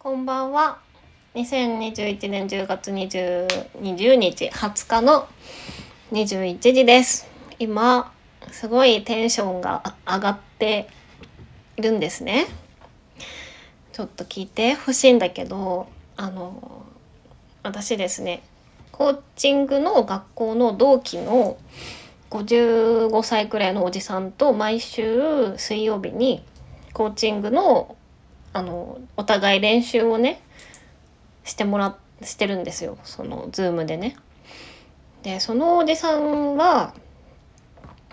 こんばんは。2021年10月20 20日20日の21時です。今、すごいテンションが上がっているんですね。ちょっと聞いてほしいんだけど、あの、私ですね、コーチングの学校の同期の55歳くらいのおじさんと毎週水曜日にコーチングのあのお互い練習をねしてもらしてるんですよそのズームでね。でそのおじさんは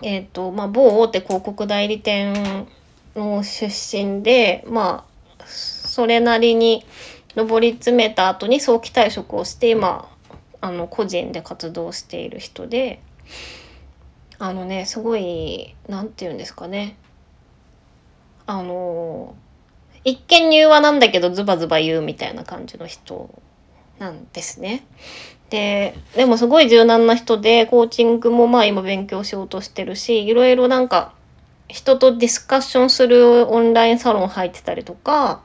えっ、とまあ某大手広告代理店の出身でまあそれなりに上り詰めた後に早期退職をして今あの個人で活動している人であのねすごいなんて言うんですかねあの一見柔和なんだけどズバズバ言うみたいな感じの人なんですね。で、でもすごい柔軟な人で、コーチングもまあ今勉強しようとしてるし、いろいろなんか人とディスカッションするオンラインサロン入ってたりとか、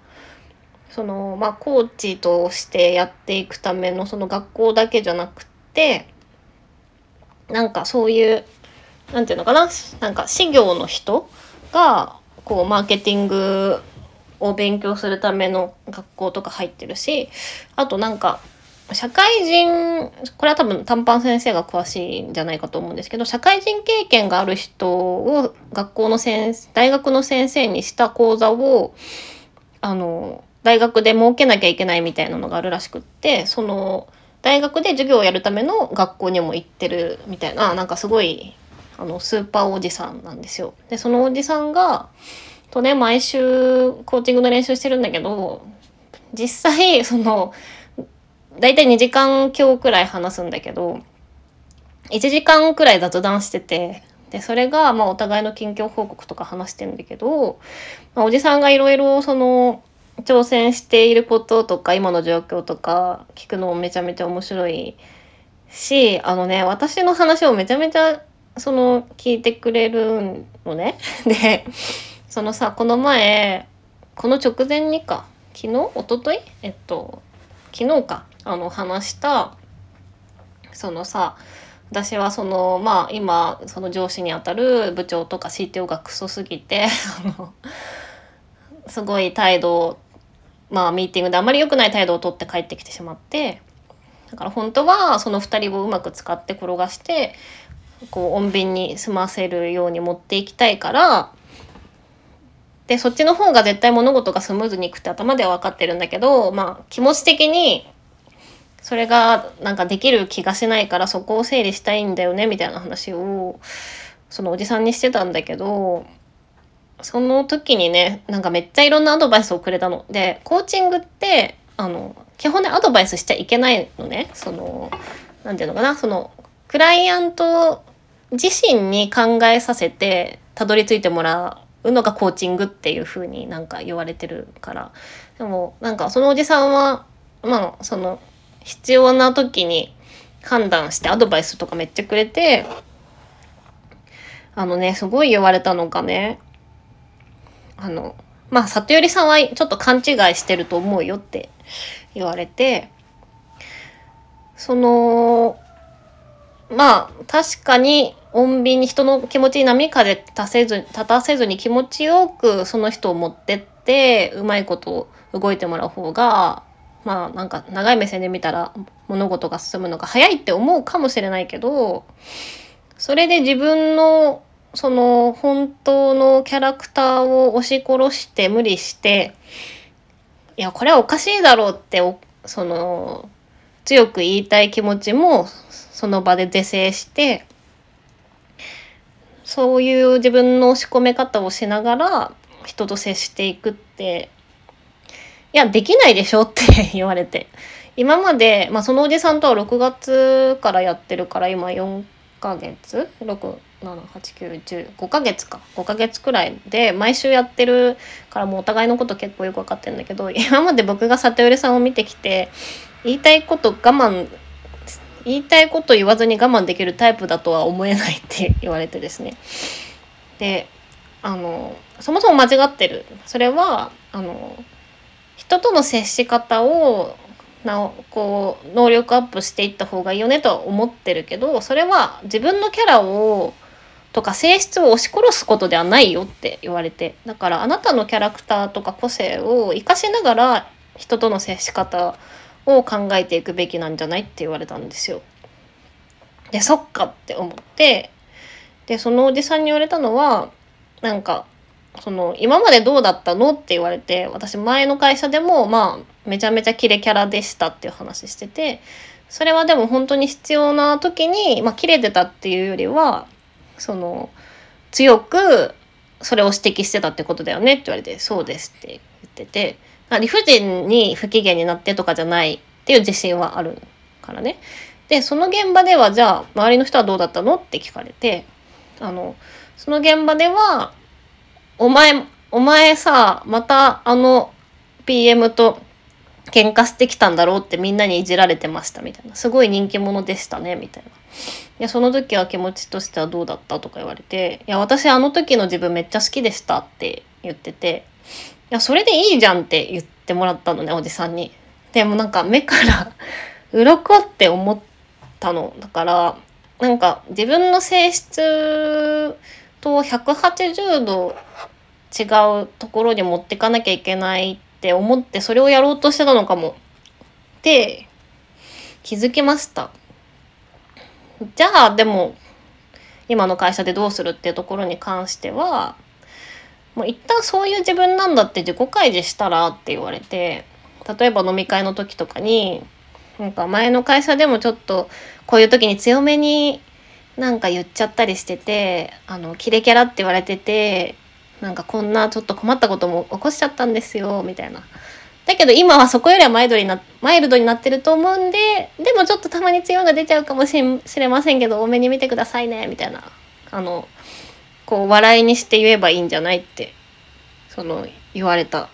そのまあコーチとしてやっていくためのその学校だけじゃなくて、なんかそういう、なんていうのかな、なんか事業の人が、こうマーケティングを勉強するための学校とか入ってるしあとなんか社会人これは多分短パン先生が詳しいんじゃないかと思うんですけど社会人経験がある人を学校の先大学の先生にした講座をあの大学で設けなきゃいけないみたいなのがあるらしくってその大学で授業をやるための学校にも行ってるみたいななんかすごいあのスーパーおじさんなんですよ。でそのおじさんがとね毎週コーチングの練習してるんだけど実際その大体2時間今日くらい話すんだけど1時間くらい雑談しててでそれがまあお互いの近況報告とか話してんだけど、まあ、おじさんがいろいろその挑戦していることとか今の状況とか聞くのもめちゃめちゃ面白いしあのね私の話をめちゃめちゃその聞いてくれるのね。でそのさこの前この直前にか昨日一昨日えっと昨日かあの話したそのさ私はそのまあ今その上司にあたる部長とか CTO がクソすぎて すごい態度まあミーティングであまり良くない態度を取って帰ってきてしまってだから本当はその2人をうまく使って転がしてこう穏便に済ませるように持っていきたいからでそっちの方が絶対物事がスムーズにいくって頭では分かってるんだけどまあ気持ち的にそれがなんかできる気がしないからそこを整理したいんだよねみたいな話をそのおじさんにしてたんだけどその時にねなんかめっちゃいろんなアドバイスをくれたの。でコーチングってあの基本でアドバイスしちゃいけないのね。そのなんていうのかなそのクライアント自身に考えさせてたどり着いてもらううのがコーチングっていう風になんか言われてるから。でもなんかそのおじさんはまあその必要な時に判断してアドバイスとかめっちゃくれてあのねすごい言われたのがねあのまあ里寄さんはちょっと勘違いしてると思うよって言われてそのまあ確かに穏便に人の気持ちに波風立たせず立たせずに気持ちよくその人を持ってってうまいこと動いてもらう方がまあなんか長い目線で見たら物事が進むのが早いって思うかもしれないけどそれで自分のその本当のキャラクターを押し殺して無理していやこれはおかしいだろうってその強く言いたい気持ちもその場で是正してそういう自分の押し込め方をしながら人と接していくっていやできないでしょって 言われて。今まで、まあ、そのおじさんとは6月からやってるから今4ヶ月？6789105ヶ月か。5ヶ月くらいで毎週やってるからもうお互いのこと結構よく分かってるんだけど今まで僕が里寄さんを見てきて言いたいこと我慢言いたいこと言わずに我慢できるタイプだとは思えないって言われてですね。であのそもそも間違ってる。それはあの人との接し方をなこう能力アップしていった方がいいよねとは思ってるけどそれは自分のキャラをとか性質を押し殺すことではないよって言われて。だからあなたのキャラクターとか個性を生かしながら人との接し方を考えていくべきなんじゃないって言われたんですよ。でそっかって思ってでそのおじさんに言われたのはなんかその今までどうだったのって言われて私前の会社でもまあめちゃめちゃキレキャラでしたっていう話しててそれはでも本当に必要な時に、まあ、キレてたっていうよりはその強くそれを指摘してたってことだよねって言われてそうですって言ってて理不尽に不機嫌になってとかじゃないっていう自信はあるからね。でその現場ではじゃあ周りの人はどうだったのって聞かれてあのその現場ではお前お前さまたあの PM と喧嘩してきたんだろうってみんなにいじられてましたみたいなすごい人気者でしたねみたいないやその時は気持ちとしてはどうだったとか言われていや私あの時の自分めっちゃ好きでしたって言っててやそれでいいじゃんって言ってもらったのねおじさんに。でもなんか目から 鱗って思ったの。だからなんか自分の性質と180度違うところに持ってかなきゃいけないって思ってそれをやろうとしてたのかも。って気づきました。じゃあでも今の会社でどうするっていうところに関してはもう一旦そういう自分なんだって自己開示したらって言われて例えば飲み会の時とかになんか前の会社でもちょっとこういう時に強めになんか言っちゃったりしててあのキレキャラって言われててなんかこんなちょっと困ったことも起こしちゃったんですよみたいな。だけど今はそこよりはマイルドになマイルドになってると思うんででもちょっとたまに強いが出ちゃうかもしれませんけど多めに見てくださいねみたいなあのこう笑いにして言えばいいんじゃないってその言われた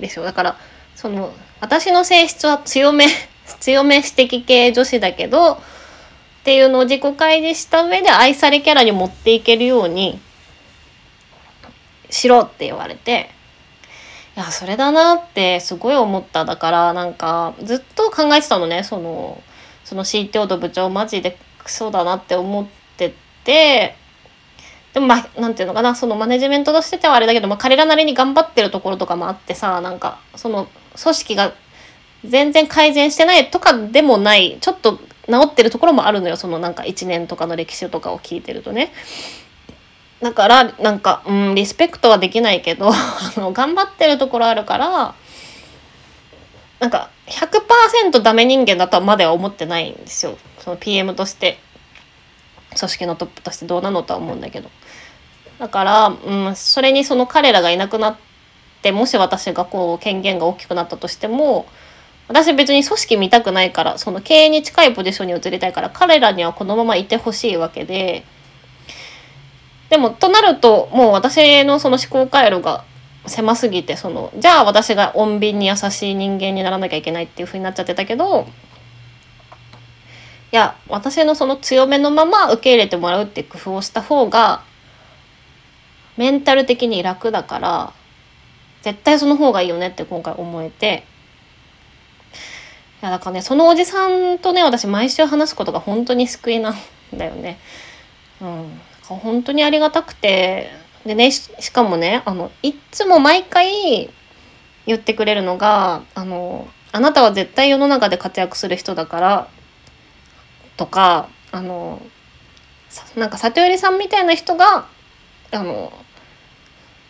ですよ。だからその私の性質は強め 強め指摘系女子だけどっていうのを自己開示した上で愛されキャラに持っていけるようにしろって言われていやそれだなってすごい思った。だからなんかずっと考えてたのね。そのその CTO と部長マジでクソだなって思っててでもまあなんていうのかなそのマネジメントとしてはあれだけど、まあ、彼らなりに頑張ってるところとかもあってさなんかその組織が全然改善してないとかでもないちょっと治ってるところもあるのよそのなんか1年とかの歴史とかを聞いてるとね。だからなんかうんリスペクトはできないけど あの頑張ってるところあるからなんか100%ダメ人間だとまでは思ってないんですよその PM として組織のトップとしてどうなのとは思うんだけど。だから、うん、それにその彼らがいなくなってもし私がこう権限が大きくなったとしても私別に組織見たくないからその経営に近いポジションに移りたいから彼らにはこのままいてほしいわけで。でもとなるともう私のその思考回路が狭すぎてそのじゃあ私が穏便に優しい人間にならなきゃいけないっていう風になっちゃってたけどいや私のその強めのまま受け入れてもらうっていう工夫をした方がメンタル的に楽だから絶対その方がいいよねって今回思えて。いやだからねそのおじさんとね私毎週話すことが本当に救いなんだよね。うん、本当にありがたくて。でねしかもねあのいつも毎回言ってくれるのがあの「あなたは絶対世の中で活躍する人だから」とかあのなんか里寄さんみたいな人があの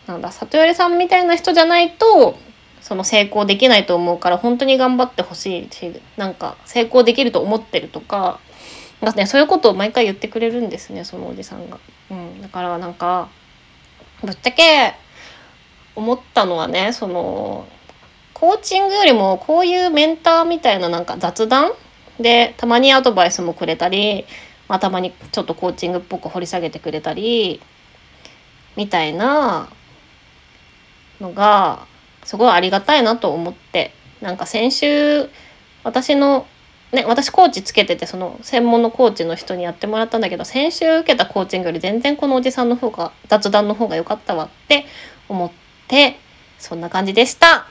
なんだ里寄さんみたいな人じゃないとその成功できないと思うから本当に頑張ってほしいしなんか成功できると思ってるとかなんかねそういうことを毎回言ってくれるんですねそのおじさんが。うん、だからなんかぶっちゃけ思ったのはねそのコーチングよりもこういうメンターみたいななんか雑談でたまにアドバイスもくれたり、まあ、たまにちょっとコーチングっぽく掘り下げてくれたりみたいなのがすごいありがたいなと思ってなんか先週私のね私コーチつけててその専門のコーチの人にやってもらったんだけど先週受けたコーチングより全然このおじさんの方が雑談の方が良かったわって思ってそんな感じでした。